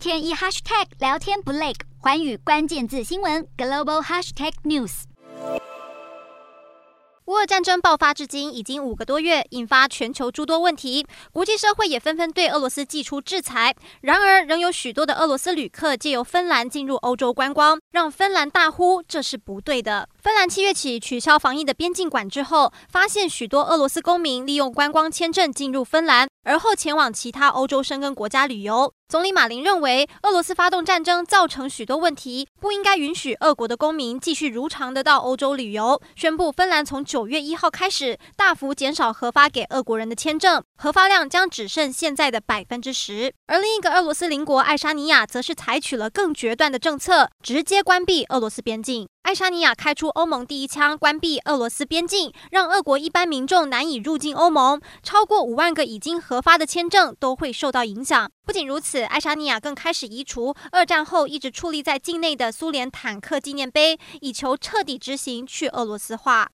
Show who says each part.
Speaker 1: 天一 hashtag 聊天不累，寰宇关键字新闻 global hashtag news。
Speaker 2: 乌俄战争爆发至今已经五个多月，引发全球诸多问题，国际社会也纷纷对俄罗斯祭出制裁。然而，仍有许多的俄罗斯旅客借由芬兰进入欧洲观光，让芬兰大呼这是不对的。芬兰七月起取消防疫的边境管制后，发现许多俄罗斯公民利用观光签证进入芬兰，而后前往其他欧洲申根国家旅游。总理马林认为，俄罗斯发动战争造成许多问题，不应该允许俄国的公民继续如常的到欧洲旅游。宣布芬兰从九月一号开始大幅减少核发给俄国人的签证，核发量将只剩现在的百分之十。而另一个俄罗斯邻国爱沙尼亚则是采取了更决断的政策，直接关闭俄罗斯边境。爱沙尼亚开出欧盟第一枪，关闭俄罗斯边境，让俄国一般民众难以入境欧盟。超过五万个已经核发的签证都会受到影响。不仅如此，爱沙尼亚更开始移除二战后一直矗立在境内的苏联坦克纪念碑，以求彻底执行去俄罗斯化。